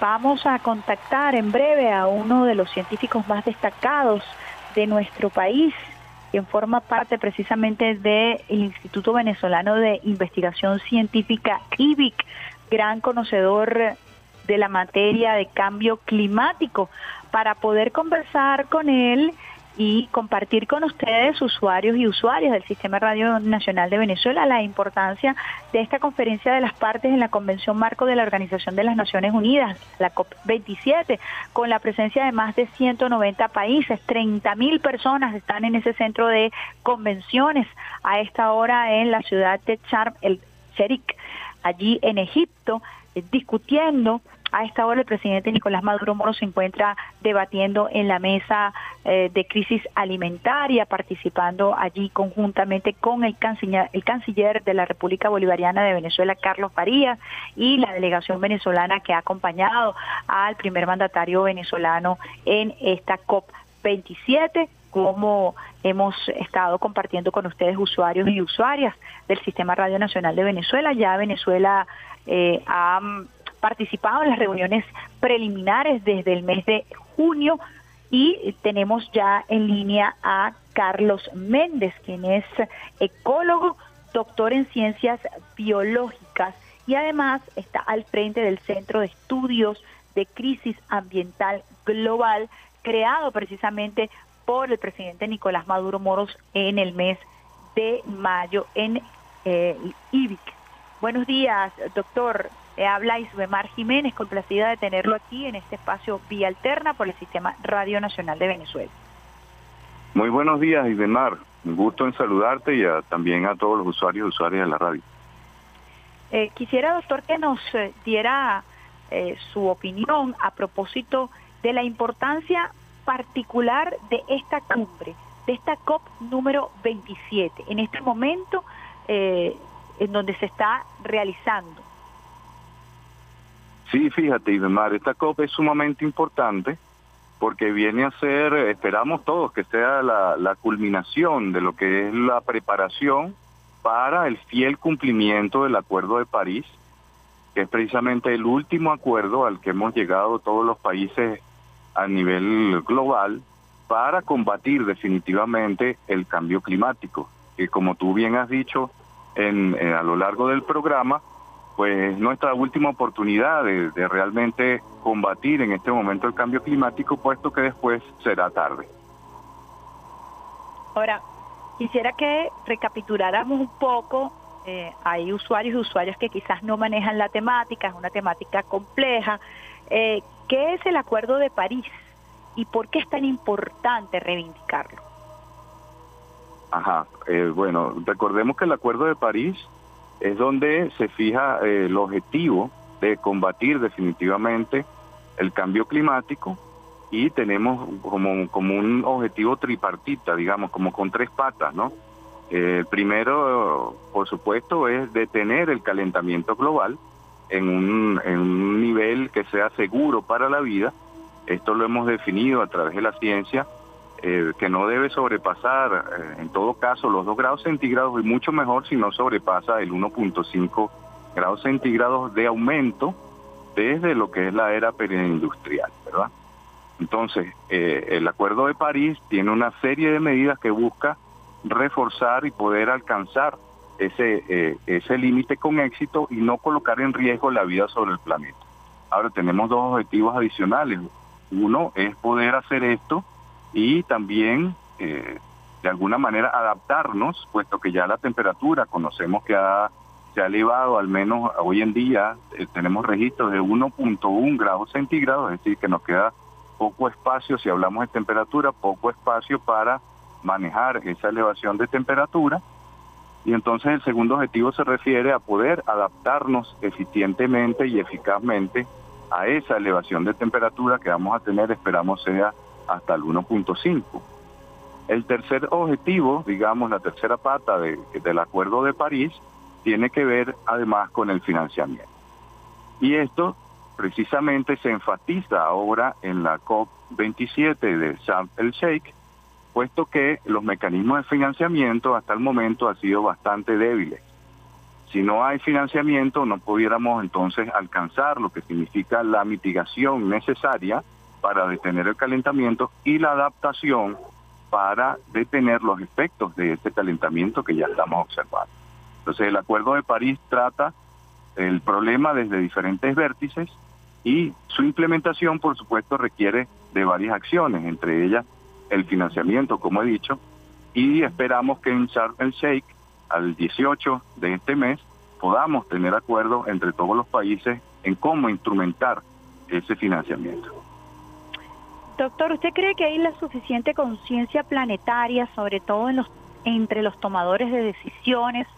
vamos a contactar en breve a uno de los científicos más destacados de nuestro país, quien forma parte precisamente del Instituto Venezolano de Investigación Científica, IBIC, gran conocedor de la materia de cambio climático, para poder conversar con él y compartir con ustedes, usuarios y usuarias del Sistema Radio Nacional de Venezuela, la importancia de esta conferencia de las partes en la Convención Marco de la Organización de las Naciones Unidas, la COP27, con la presencia de más de 190 países, 30 mil personas están en ese centro de convenciones a esta hora en la ciudad de Charm el Sherik, allí en Egipto, eh, discutiendo a esta hora el presidente Nicolás Maduro Moro se encuentra debatiendo en la mesa eh, de crisis alimentaria, participando allí conjuntamente con el canciller, el canciller de la República Bolivariana de Venezuela, Carlos Farías, y la delegación venezolana que ha acompañado al primer mandatario venezolano en esta COP27 como hemos estado compartiendo con ustedes usuarios y usuarias del Sistema Radio Nacional de Venezuela. Ya Venezuela eh, ha participado en las reuniones preliminares desde el mes de junio y tenemos ya en línea a Carlos Méndez, quien es ecólogo, doctor en ciencias biológicas y además está al frente del Centro de Estudios de Crisis Ambiental Global, creado precisamente por el presidente Nicolás Maduro Moros en el mes de mayo en eh, IBIC. Buenos días, doctor. Eh, habla Isbemar Jiménez, complacida de tenerlo aquí en este espacio Vía Alterna por el Sistema Radio Nacional de Venezuela. Muy buenos días, Isbemar. Un gusto en saludarte y también a todos los usuarios y usuarias de la radio. Eh, quisiera, doctor, que nos eh, diera su opinión a propósito de la importancia particular de esta cumbre, de esta COP número 27, en este momento en donde se está realizando. Sí, fíjate, Idemar, esta COP es sumamente importante porque viene a ser, esperamos todos, que sea la, la culminación de lo que es la preparación para el fiel cumplimiento del Acuerdo de París, que es precisamente el último acuerdo al que hemos llegado todos los países a nivel global para combatir definitivamente el cambio climático, que como tú bien has dicho en, eh, a lo largo del programa, pues nuestra última oportunidad de, realmente combatir en este momento el cambio climático, puesto que después será tarde. Ahora, quisiera que recapituláramos un poco, eh, hay usuarios y usuarias que quizás no manejan la temática, es una temática compleja. Eh, ¿Qué es el Acuerdo de París y por qué es tan importante reivindicarlo? Ajá, eh, bueno, recordemos que el Acuerdo de París es donde se fija eh, el objetivo de combatir definitivamente el cambio climático y tenemos como, como un objetivo tripartita, digamos, como con tres patas, ¿no? Eh, el primero, por supuesto, es detener el calentamiento global en un, en un nivel que sea seguro para la vida. Esto lo hemos definido a través de la ciencia eh, que no debe sobrepasar eh, en todo caso los 2 grados centígrados y mucho mejor si no sobrepasa el 1.5 grados centígrados de aumento desde lo que es la era preindustrial, ¿verdad? Entonces, eh, el Acuerdo de París tiene una serie de medidas que busca reforzar y poder alcanzar ese, ese límite con éxito y no colocar en riesgo la vida sobre el planeta. Ahora tenemos dos objetivos adicionales. Uno es poder hacer esto y también eh, de alguna manera adaptarnos, puesto que ya la temperatura conocemos que ha, se ha elevado, al menos hoy en día eh, tenemos registros de 1.1 grados centígrados, es decir, que nos queda poco espacio, si hablamos de temperatura, poco espacio para manejar esa elevación de temperatura. Y entonces el segundo objetivo se refiere a poder adaptarnos eficientemente y eficazmente a esa elevación de temperatura que vamos a tener, esperamos sea hasta el 1.5. El tercer objetivo, digamos, la tercera pata del Acuerdo de París, tiene que ver además con el financiamiento. Y esto precisamente se enfatiza ahora en la COP27 de Sharm el Sheikh, puesto que los mecanismos de financiamiento hasta el momento han sido bastante débiles. Si no hay financiamiento, no pudiéramos entonces alcanzar lo que significa la mitigación necesaria para detener el calentamiento y la adaptación para detener los efectos de este calentamiento que ya estamos observando. Entonces el Acuerdo de París trata el problema desde diferentes vértices y su implementación, por supuesto, requiere de varias acciones, entre ellas el financiamiento, como he dicho, y esperamos que en Sharm el Sheikh, al 18 de este mes, podamos tener acuerdo entre todos los países en cómo instrumentar ese financiamiento. Doctor, ¿usted cree que hay la suficiente conciencia planetaria, sobre todo en los, entre los tomadores de decisiones,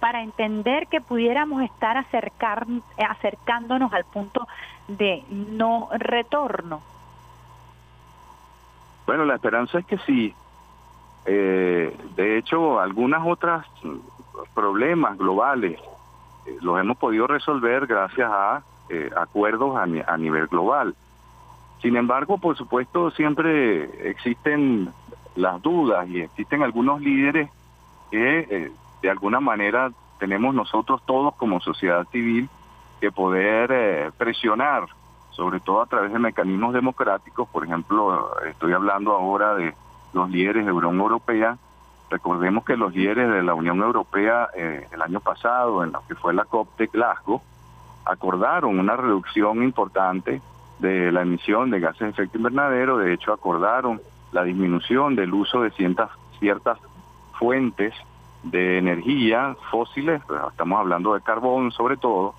para entender que pudiéramos estar acercar, acercándonos al punto de no retorno? Bueno, la esperanza es que sí. Eh, de hecho, algunas otras problemas globales eh, los hemos podido resolver gracias a eh, acuerdos a nivel global. Sin embargo, por supuesto, siempre existen las dudas y existen algunos líderes que eh, de alguna manera tenemos nosotros todos como sociedad civil que poder eh, presionar, sobre todo a través de mecanismos democráticos. Por ejemplo, estoy hablando ahora de los líderes de Unión Europea. Recordemos que los líderes de la Unión Europea eh, el año pasado, en lo que fue la COP de Glasgow, acordaron una reducción importante de la emisión de gases de efecto invernadero, de hecho acordaron la disminución del uso de ciertas, ciertas fuentes de energía fósiles, pues, estamos hablando de carbón sobre todo,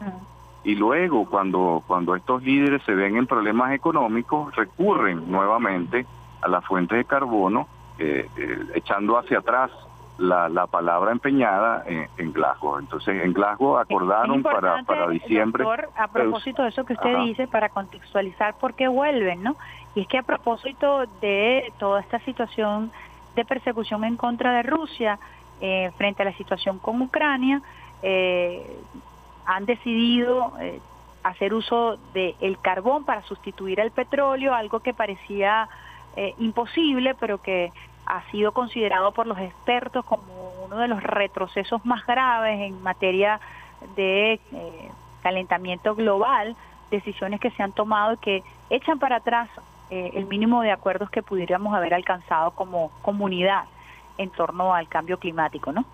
y luego cuando, cuando estos líderes se ven en problemas económicos, recurren nuevamente a las fuentes de carbono, eh, eh, echando hacia atrás la, la palabra empeñada en, Glasgow. Entonces, en Glasgow acordaron para, para diciembre. a propósito de eso que usted dice, para contextualizar por qué vuelven, ¿no? Y es que a propósito de toda esta situación de persecución en contra de Rusia eh, frente a la situación con Ucrania, eh, han decidido eh, hacer uso del el carbón para sustituir el petróleo, algo que parecía imposible, pero que ha sido considerado por los expertos como uno de los retrocesos más graves en materia de eh, calentamiento global, decisiones que se han tomado y que echan para atrás eh, el mínimo de acuerdos que pudiéramos haber alcanzado como comunidad en torno al cambio climático, ¿no?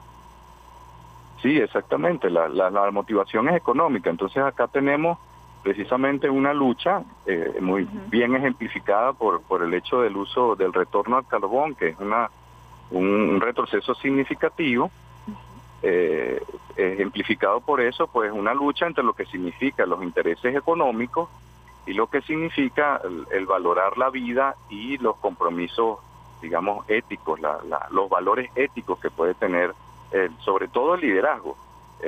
Sí, exactamente. La, la, la motivación es económica. Entonces acá tenemos precisamente una lucha eh, muy bien ejemplificada por, por el hecho del uso del retorno al carbón, que es una un, retroceso significativo, eh, ejemplificado por eso, pues una lucha entre lo que significa los intereses económicos y lo que significa el, valorar la vida y los compromisos, digamos, éticos, los valores éticos que puede tener, eh, sobre todo el liderazgo.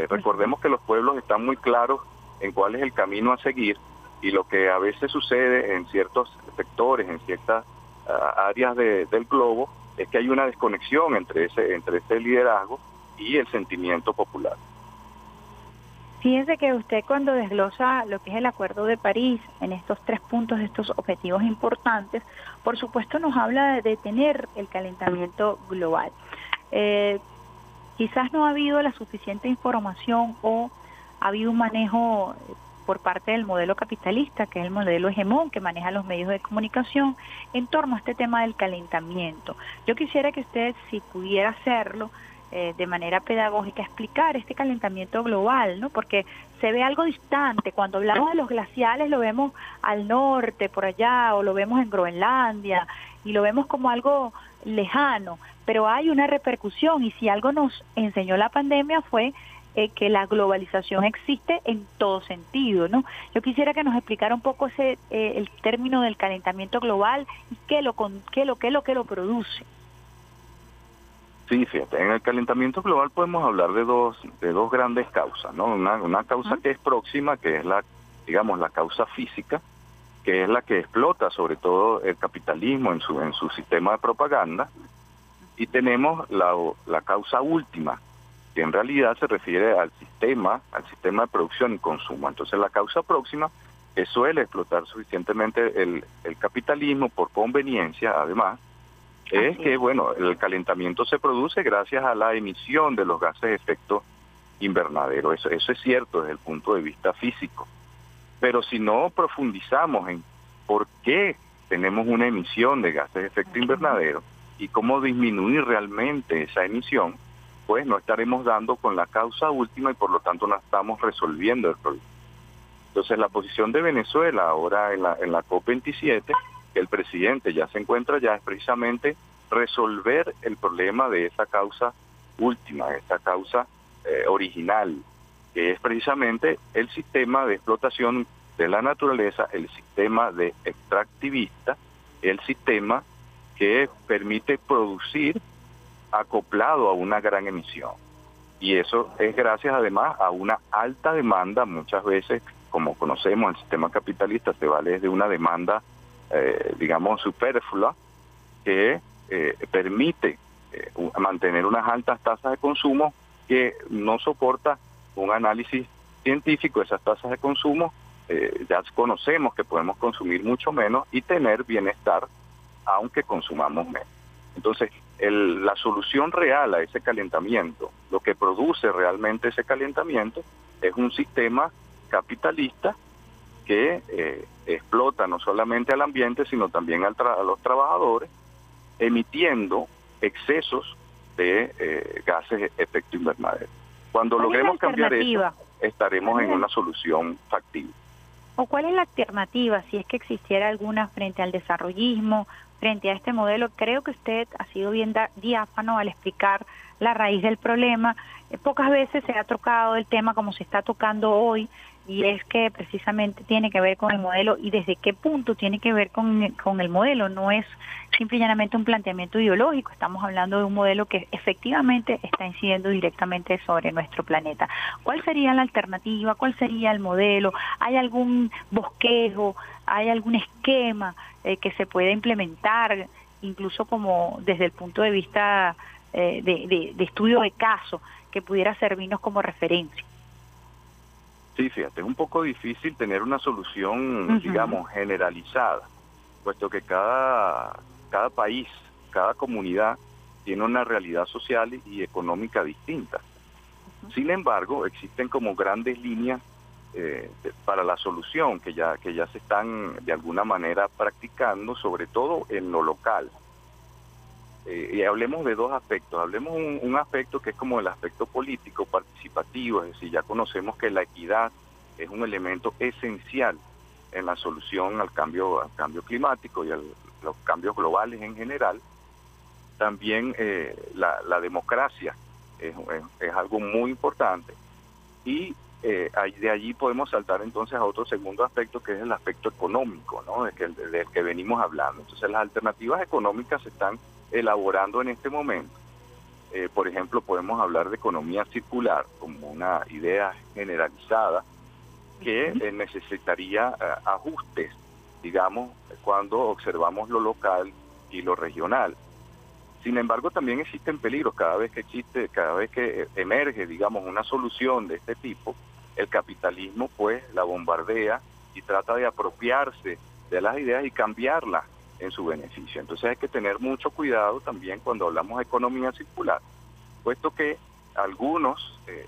recordemos que los pueblos están muy claros en cuál es el camino a seguir y lo que a veces sucede en ciertos sectores, en ciertas ah, áreas del globo, es que hay una desconexión entre ese, entre ese liderazgo y el sentimiento popular. Fíjense que usted cuando desglosa lo que es el Acuerdo de París en estos tres puntos, estos objetivos importantes, por supuesto nos habla de detener el calentamiento global. Eh, quizás no ha habido la suficiente información o ha habido un manejo por parte del modelo capitalista, que es el modelo hegemón que maneja los medios de comunicación, en torno a este tema del calentamiento. Yo quisiera que usted, si pudiera hacerlo, eh, de manera pedagógica explicar este calentamiento global, ¿no? Porque se ve algo distante. Cuando hablamos de los glaciales lo vemos al norte, por allá, o lo vemos en Groenlandia, y lo vemos como algo lejano, pero hay una repercusión y si algo nos enseñó la pandemia fue eh, que la globalización existe en todo sentido, ¿no? Yo quisiera que nos explicara un poco ese eh, el término del calentamiento global y qué lo qué lo qué lo que lo produce. Sí, fíjate, en el calentamiento global podemos hablar de dos de dos grandes causas, ¿no? Una, una causa que es próxima, que es la digamos la causa física, que es la que explota sobre todo el capitalismo en su en su sistema de propaganda, y tenemos la, la causa última, que en realidad se refiere al sistema, al sistema de producción y consumo. Entonces la causa próxima que suele explotar suficientemente el, capitalismo por conveniencia, además, es que, bueno, el calentamiento se produce gracias a la emisión de los gases de efecto invernadero. Eso, eso es cierto desde el punto de vista físico. Pero si no profundizamos en por qué tenemos una emisión de gases de efecto invernadero y cómo disminuir realmente esa emisión, pues no estaremos dando con la causa última y por lo tanto no estamos resolviendo el problema. Entonces la posición de Venezuela ahora en la, en la COP27, que el presidente ya se encuentra ya, es precisamente resolver el problema de esa causa última, esa causa eh, original, que es precisamente el sistema de explotación de la naturaleza, el sistema de extractivista, el sistema que permite producir acoplado a una gran emisión. Y eso es gracias además a una alta demanda, muchas veces, como conocemos, el sistema capitalista se vale de una demanda, eh, digamos, superflua, que eh, permite eh, mantener unas altas tasas de consumo que no soporta un análisis científico esas tasas de consumo. ya conocemos que podemos consumir mucho menos y tener bienestar aunque consumamos menos. Entonces, la solución real a ese calentamiento, lo que produce realmente ese calentamiento, es un sistema capitalista que eh, explota no solamente al ambiente, sino también a los trabajadores, emitiendo excesos de eh, gases de efecto invernadero. Cuando logremos cambiar eso, estaremos en una solución factible. ¿O cuál es la alternativa, si es que existiera alguna frente al desarrollismo frente a este modelo. Creo que usted ha sido bien diáfano al explicar la raíz del problema. Eh, pocas veces se ha tocado el tema como se está tocando hoy y es que precisamente tiene que ver con el modelo y desde qué punto tiene que ver con, con el modelo. No es simple y llanamente un planteamiento ideológico, estamos hablando de un modelo que efectivamente está incidiendo directamente sobre nuestro planeta. ¿Cuál sería la alternativa? ¿Cuál sería el modelo? ¿Hay algún bosquejo? ¿Hay algún esquema eh, que se pueda implementar, incluso como desde el punto de vista eh, de, estudio de caso, que pudiera servirnos como referencia. Sí, fíjate, es un poco difícil tener una solución, digamos, generalizada, puesto que cada, cada país, cada comunidad tiene una realidad social y económica distinta. Sin embargo, existen como grandes líneas eh, para la solución que ya que ya se están de alguna manera practicando sobre todo en lo local eh, y hablemos de dos aspectos hablemos un, un aspecto que es como el aspecto político participativo es decir ya conocemos que la equidad es un elemento esencial en la solución al cambio al cambio climático y a los cambios globales en general también eh, la, la, democracia es, es, algo muy importante y eh, de allí podemos saltar entonces a otro segundo aspecto que es el aspecto económico, ¿no? Del que, del que venimos hablando. Entonces las alternativas económicas están elaborando en este momento. Eh, por ejemplo, podemos hablar de economía circular como una idea generalizada que eh, necesitaría ajustes, digamos, cuando observamos lo local y lo regional. Sin embargo, también existen peligros cada vez que existe, cada vez que emerge, digamos, una solución de este tipo, el capitalismo pues la bombardea y trata de apropiarse de las ideas y cambiarlas en su beneficio. Entonces hay que tener mucho cuidado también cuando hablamos de economía circular, puesto que algunos eh,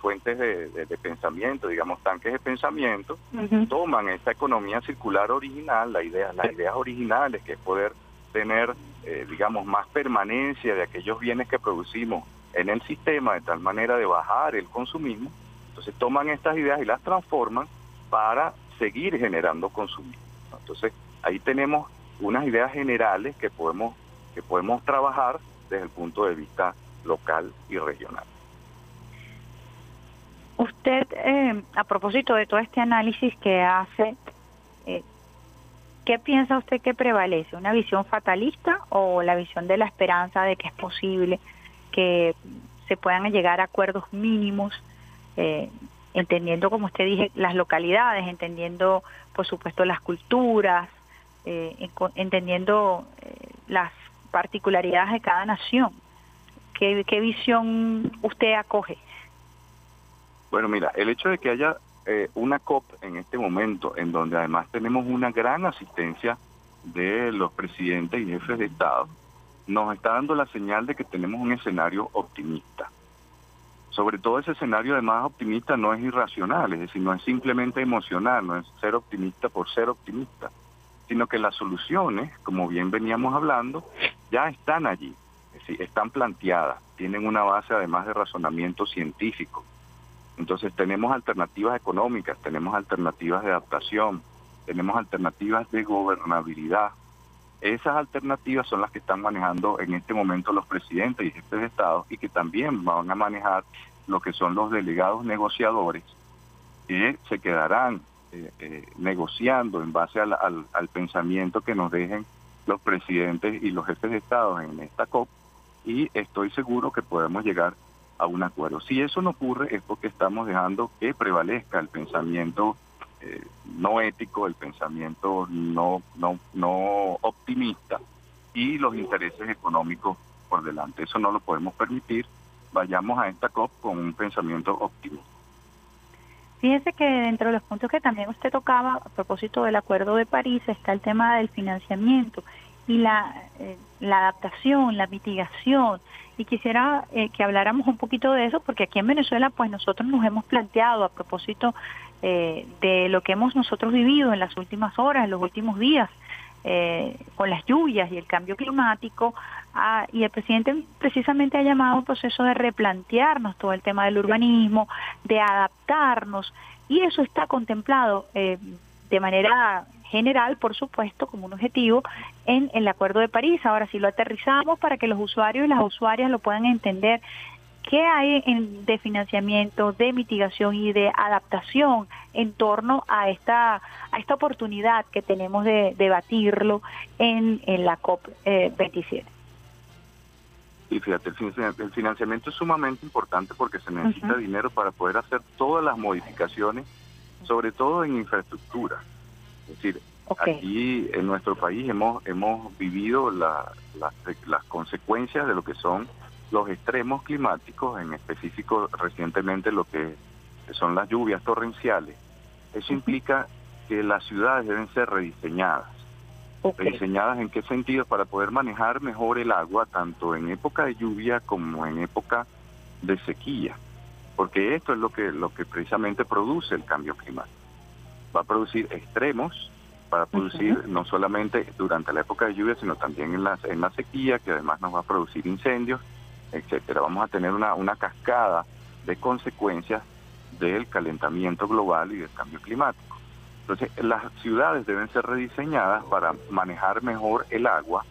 fuentes de, pensamiento, digamos tanques de pensamiento, toman esta economía circular original, la idea, las ideas originales, que es poder tener, eh, digamos, más permanencia de aquellos bienes que producimos en el sistema, de tal manera de bajar el consumismo, entonces toman estas ideas y las transforman para seguir generando consumismo. Entonces ahí tenemos unas ideas generales que podemos, que podemos trabajar desde el punto de vista local y regional. Usted, eh, a propósito de todo este análisis que hace, eh, ¿qué piensa usted que prevalece? ¿Una visión fatalista o la visión de la esperanza de que es posible que se puedan llegar a acuerdos mínimos eh, entendiendo, como usted dije, las localidades, entendiendo, por supuesto, las culturas, eh, entendiendo eh, las particularidades de cada nación. ¿Qué, ¿Qué visión usted acoge? Bueno, mira, el hecho de que haya una COP en este momento, en donde además tenemos una gran asistencia de los presidentes y jefes de Estado, nos está dando la señal de que tenemos un escenario optimista. Sobre todo ese escenario de más optimista no es irracional, es decir, no es simplemente emocional, no es ser optimista por ser optimista, sino que las soluciones, como bien veníamos hablando, ya están allí, están planteadas, tienen una base además de razonamiento científico. Entonces tenemos alternativas económicas, tenemos alternativas de adaptación, tenemos alternativas de gobernabilidad. Esas alternativas son las que están manejando en este momento los presidentes y jefes de Estado y que también van a manejar lo que son los delegados negociadores que se quedarán eh, negociando en base al, al, pensamiento que nos dejen los presidentes y los jefes de Estado en esta COP y estoy seguro que podemos llegar a un acuerdo. Si eso no ocurre es porque estamos dejando que prevalezca el pensamiento eh, no ético, el pensamiento no, no, no optimista y los intereses económicos por delante. Eso no lo podemos permitir. Vayamos a esta COP con un pensamiento optimista. Fíjese que dentro de los puntos que también usted tocaba a propósito del Acuerdo de París está el tema del financiamiento y la, eh, la adaptación, la mitigación. Y quisiera eh, que habláramos un poquito de eso, porque aquí en Venezuela, pues nosotros nos hemos planteado a propósito eh, de lo que hemos nosotros vivido en las últimas horas, en los últimos días, con las lluvias y el cambio climático, ah, y el presidente precisamente ha llamado un proceso de replantearnos todo el tema del urbanismo, de adaptarnos, y eso está contemplado de manera general, por supuesto, como un objetivo en el Acuerdo de París. Ahora, si lo aterrizamos para que los usuarios y las usuarias lo puedan entender, ¿qué hay en, de financiamiento, de mitigación y de adaptación en torno a esta, a esta oportunidad que tenemos de debatirlo en, en la COP27? Y fíjate, el financiamiento es sumamente importante porque se necesita dinero para poder hacer todas las modificaciones, sobre todo en infraestructura. Es decir, aquí en nuestro país hemos hemos vivido la, las consecuencias de lo que son los extremos climáticos, en específico recientemente lo que son las lluvias torrenciales. Eso implica que las ciudades deben ser rediseñadas. ¿Rediseñadas en qué sentido? Para poder manejar mejor el agua, tanto en época de lluvia como en época de sequía. Porque esto es lo que, lo que precisamente produce el cambio climático va a producir extremos, para producir no solamente durante la época de lluvia, sino también en la, en la sequía, que además nos va a producir incendios, etcétera. Vamos a tener una, una cascada de consecuencias del calentamiento global y del cambio climático. Entonces, las ciudades deben ser rediseñadas para manejar mejor el agua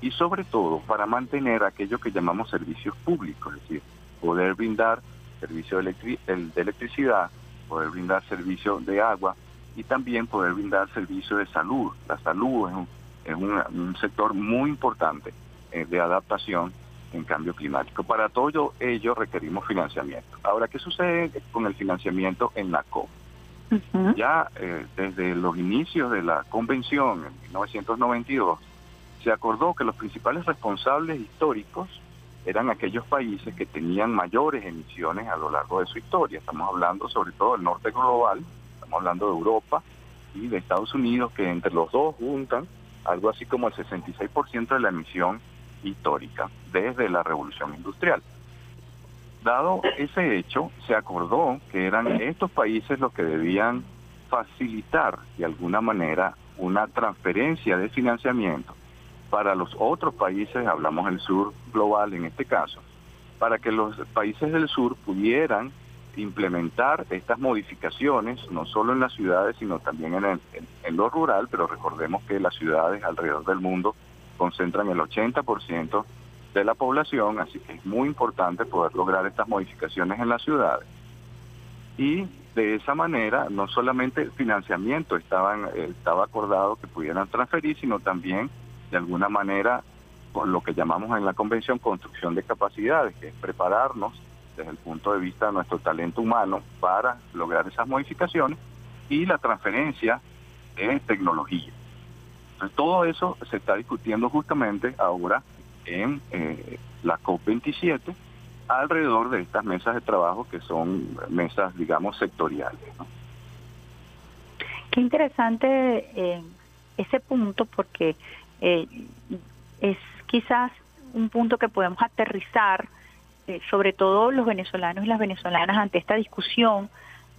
y sobre todo para mantener aquello que llamamos servicios públicos, es decir, poder brindar servicio de, electricidad, poder brindar servicio de agua, y también poder brindar servicio de salud. La salud es un, es un, sector muy importante eh, de adaptación en cambio climático. Para todo ello requerimos financiamiento. Ahora, ¿qué sucede con el financiamiento en la COP? Ya eh, desde los inicios de la convención en 1992 se acordó que los principales responsables históricos eran aquellos países que tenían mayores emisiones a lo largo de su historia. Estamos hablando sobre todo del norte global, estamos hablando de Europa y de Estados Unidos, que entre los dos juntan algo así como el 66% de la emisión histórica desde la revolución industrial. Dado ese hecho, se acordó que eran estos países los que debían facilitar de alguna manera una transferencia de financiamiento para los otros países, hablamos del sur global en este caso, para que los países del sur pudieran implementar estas modificaciones, no solo en las ciudades, sino también en, en, lo rural, pero recordemos que las ciudades alrededor del mundo concentran el 80% de la población, así que es muy importante poder lograr estas modificaciones en las ciudades. Y de esa manera, no solamente el financiamiento estaban, estaba acordado que pudieran transferir, sino también, de alguna manera, con lo que llamamos en la convención construcción de capacidades, que es prepararnos desde el punto de vista de nuestro talento humano para lograr esas modificaciones y la transferencia de tecnología. Todo eso se está discutiendo justamente ahora en eh, la COP27 alrededor de estas mesas de trabajo que son mesas, digamos, sectoriales. Qué interesante eh, ese punto porque eh, es quizás un punto que podemos aterrizar eh, sobre todo los venezolanos y las venezolanas ante esta discusión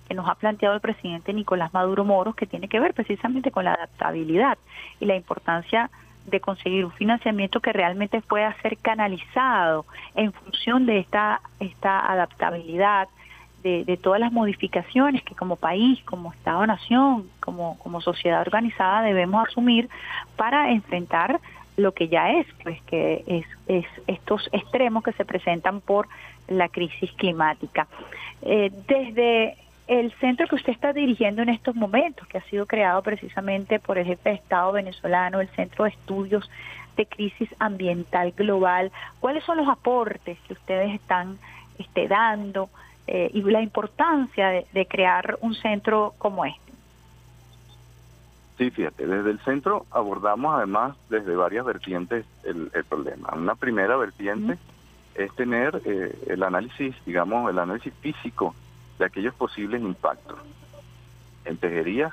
que nos ha planteado el presidente Nicolás Maduro Moros, que tiene que ver precisamente con la adaptabilidad y la importancia de conseguir un financiamiento que realmente pueda ser canalizado en función de esta, esta adaptabilidad, de, todas las modificaciones que como país, como Estado-Nación, como, como sociedad organizada debemos asumir para enfrentar lo que ya es, pues que es, es estos extremos que se presentan por la crisis climática. Eh, desde el centro que usted está dirigiendo en estos momentos, que ha sido creado precisamente por el jefe de Estado venezolano, el Centro de Estudios de Crisis Ambiental Global, ¿cuáles son los aportes que ustedes están este, dando eh, y la importancia de, crear un centro como este? Sí, fíjate, desde el centro abordamos además desde varias vertientes el, problema. Una primera vertiente es tener eh, el análisis, digamos, el análisis físico de aquellos posibles impactos. En tejería,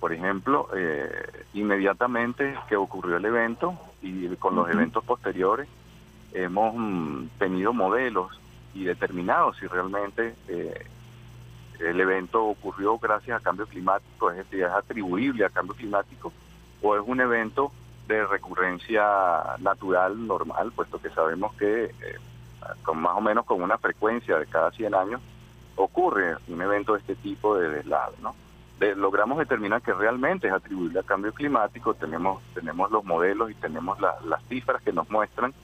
por ejemplo, eh, inmediatamente que ocurrió el evento y con los eventos posteriores, hemos mm, tenido modelos y determinado si realmente eh, el evento ocurrió gracias a cambio climático, es decir, es atribuible a cambio climático, o es un evento de recurrencia natural normal, puesto que sabemos que eh, con más o menos con una frecuencia de cada 100 años ocurre un evento de este tipo de deslave, ¿no? logramos determinar que realmente es atribuible a cambio climático, tenemos tenemos los modelos y tenemos las cifras que nos muestran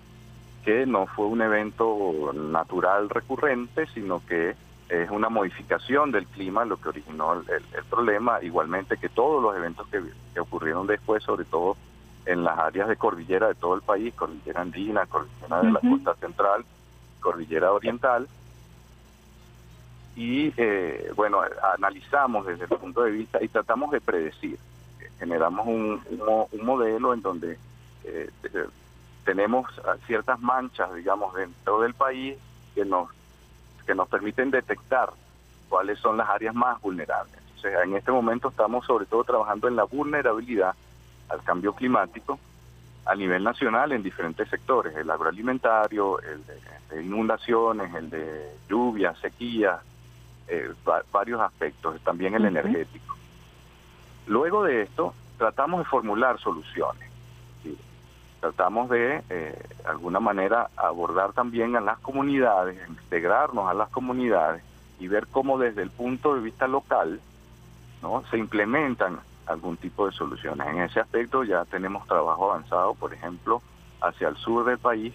que no fue un evento natural recurrente, sino que es una modificación del clima lo que originó el, problema, igualmente que todos los eventos que, ocurrieron después, sobre todo en las áreas de cordillera de todo el país, cordillera andina, cordillera de la costa central, cordillera oriental, y eh, bueno, analizamos desde el punto de vista y tratamos de predecir. Generamos un, modelo en donde eh, tenemos ciertas manchas, digamos, dentro del país que nos, que nos permiten detectar cuáles son las áreas más vulnerables. Entonces, en este momento estamos sobre todo trabajando en la vulnerabilidad al cambio climático a nivel nacional en diferentes sectores, el agroalimentario, el de, inundaciones, el de lluvias, sequías, eh, varios aspectos, también el energético. Luego de esto, tratamos de formular soluciones. Tratamos de, eh, alguna manera, abordar también a las comunidades, integrarnos a las comunidades y ver cómo desde el punto de vista local no se implementan algún tipo de soluciones. En ese aspecto ya tenemos trabajo avanzado, por ejemplo, hacia el sur del país,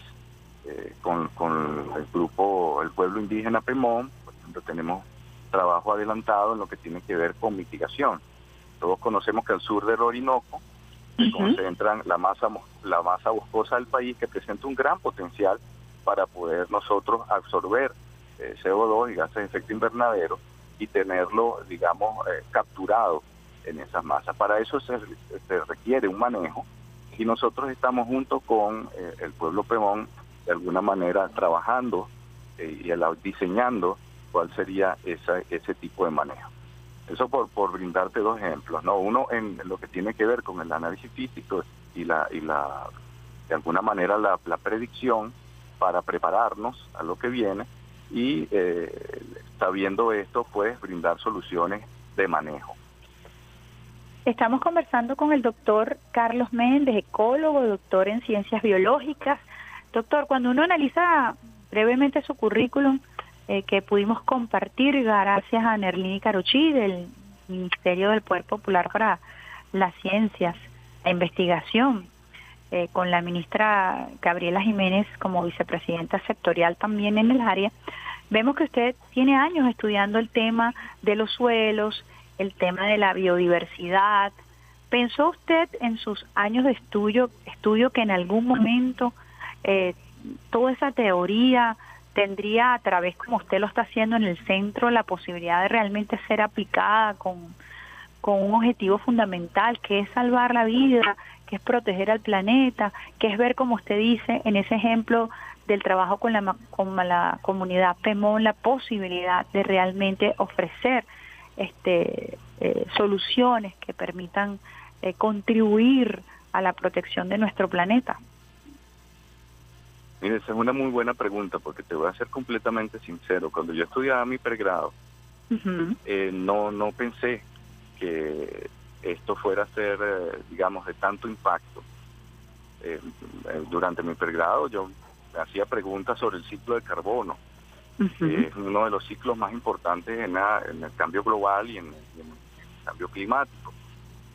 eh, con, con el grupo, el pueblo indígena Pemón, por ejemplo, tenemos trabajo adelantado en lo que tiene que ver con mitigación. Todos conocemos que al sur del Orinoco se concentran la masa, la masa boscosa del país que presenta un gran potencial para poder nosotros absorber eh, CO2 y gases de efecto invernadero y tenerlo, digamos, eh, capturado en esas masas. Para eso se, requiere un manejo y nosotros estamos junto con eh, el pueblo Pemón de alguna manera trabajando y diseñando cuál sería esa, ese tipo de manejo. Eso por, por brindarte dos ejemplos, ¿no? Uno en lo que tiene que ver con el análisis físico y la, y la de alguna manera la, predicción para prepararnos a lo que viene y eh, sabiendo esto, pues brindar soluciones de manejo. Estamos conversando con el doctor Carlos Méndez, ecólogo, doctor en ciencias biológicas. Doctor, cuando uno analiza brevemente su currículum, eh, que pudimos compartir gracias a Nerlini Caruchi del Ministerio del Poder Popular para las Ciencias e Investigación, eh, con la ministra Gabriela Jiménez como vicepresidenta sectorial también en el área, vemos que usted tiene años estudiando el tema de los suelos, el tema de la biodiversidad. ¿Pensó usted en sus años de estudio, estudio que en algún momento eh, toda esa teoría tendría a través, como usted lo está haciendo en el centro, la posibilidad de realmente ser aplicada con, con un objetivo fundamental, que es salvar la vida, que es proteger al planeta, que es ver, como usted dice, en ese ejemplo del trabajo con la, con la comunidad PEMON, la posibilidad de realmente ofrecer este, eh, soluciones que permitan eh, contribuir a la protección de nuestro planeta. Mire, esa es una muy buena pregunta porque te voy a ser completamente sincero. Cuando yo estudiaba mi pregrado, eh, no, no pensé que esto fuera a ser, eh, digamos, de tanto impacto. Eh, durante mi pregrado yo hacía preguntas sobre el ciclo de carbono, que es uno de los ciclos más importantes en, el cambio global y en, el cambio climático.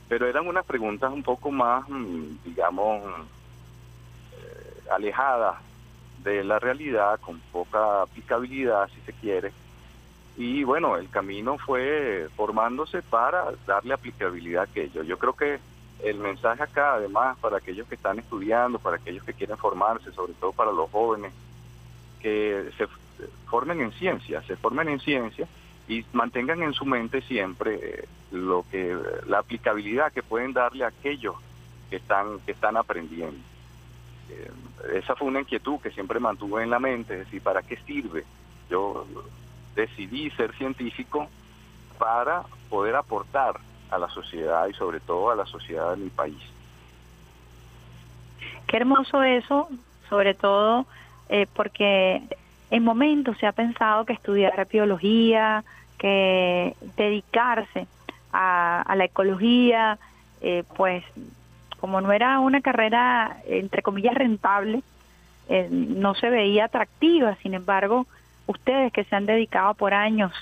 Pero eran unas preguntas un poco más, mm, digamos, alejadas de la realidad, con poca aplicabilidad, si se quiere. Y bueno, el camino fue formándose para darle aplicabilidad a aquello. Yo creo que el mensaje acá, además, para aquellos que están estudiando, para aquellos que quieren formarse, sobre todo para los jóvenes, que se formen en ciencia, se formen en ciencia y mantengan en su mente siempre eh, lo que la aplicabilidad que pueden darle a aquellos que están que están aprendiendo. Eh, esa fue una inquietud que siempre mantuve en la mente, es decir, ¿para qué sirve? Yo decidí ser científico para poder aportar a la sociedad y sobre todo a la sociedad de mi país. Qué hermoso eso, sobre todo eh, porque en momentos se ha pensado que estudiar biología, que dedicarse a, la ecología, eh, pues como no era una carrera, entre comillas, rentable, eh, no se veía atractiva. Sin embargo, ustedes que se han dedicado por años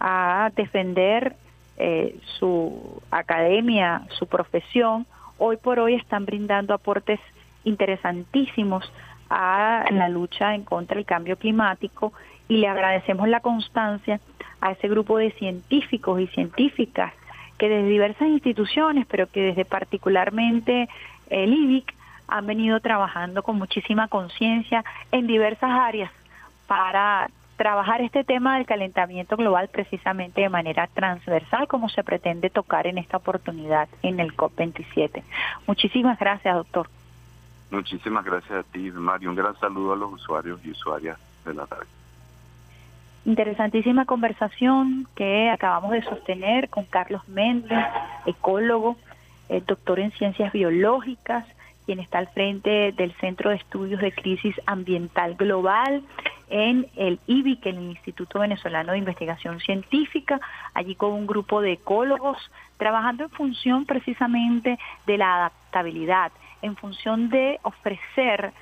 a defender eh, su academia, su profesión, hoy por hoy están brindando aportes interesantísimos a la lucha en contra del cambio climático y le agradecemos la constancia a ese grupo de científicos y científicas que desde diversas instituciones, pero que desde particularmente el IBIC han venido trabajando con muchísima conciencia en diversas áreas para trabajar este tema del calentamiento global precisamente de manera transversal como se pretende tocar en esta oportunidad en el COP27. Muchísimas gracias, doctor. Muchísimas gracias a ti, Mario. Un gran saludo a los usuarios y usuarias de la radio. Interesantísima conversación que acabamos de sostener con Carlos Méndez, ecólogo, doctor en ciencias biológicas, quien está al frente del Centro de Estudios de Crisis Ambiental Global en el IBIC, el Instituto Venezolano de Investigación Científica, allí con un grupo de ecólogos, trabajando en función precisamente de la adaptabilidad, en función de ofrecer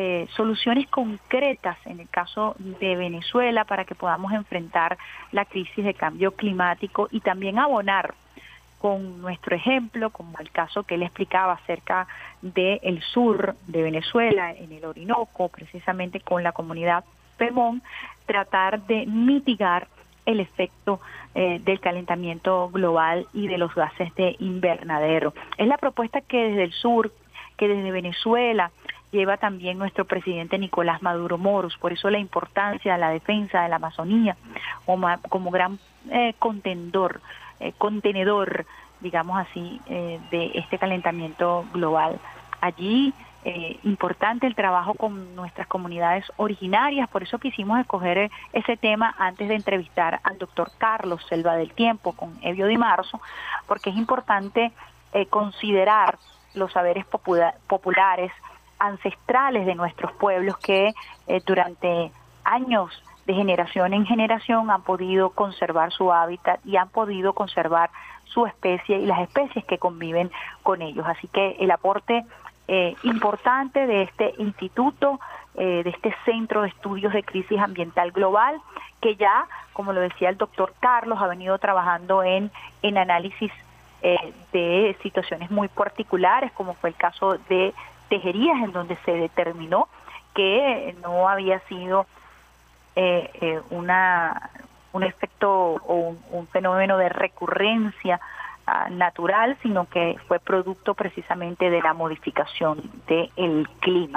eh, soluciones concretas en el caso de Venezuela para que podamos enfrentar la crisis de cambio climático y también abonar con nuestro ejemplo, como el caso que él explicaba acerca del sur de Venezuela, en el Orinoco, precisamente con la comunidad Pemón, tratar de mitigar el efecto eh, del calentamiento global y de los gases de invernadero. Es la propuesta que desde el sur, que desde Venezuela, lleva también nuestro presidente Nicolás Maduro Moros. Por eso la importancia de la defensa de la Amazonía como, como gran eh, contendor, eh, contenedor, digamos así, eh, de este calentamiento global. Allí importante el trabajo con nuestras comunidades originarias, por eso quisimos escoger ese tema antes de entrevistar al doctor Carlos Selva del Tiempo con Evio Di Marzo, porque es importante considerar los saberes populares, ancestrales de nuestros pueblos que eh, durante años de generación en generación han podido conservar su hábitat y han podido conservar su especie y las especies que conviven con ellos. Así que el aporte eh, importante de este instituto, eh, de este Centro de Estudios de Crisis Ambiental Global, que ya, como lo decía el doctor Carlos, ha venido trabajando en, en análisis de situaciones muy particulares, como fue el caso de tejerías en donde se determinó que no había sido eh, eh, una un efecto o un, fenómeno de recurrencia ah, natural, sino que fue producto precisamente de la modificación del clima.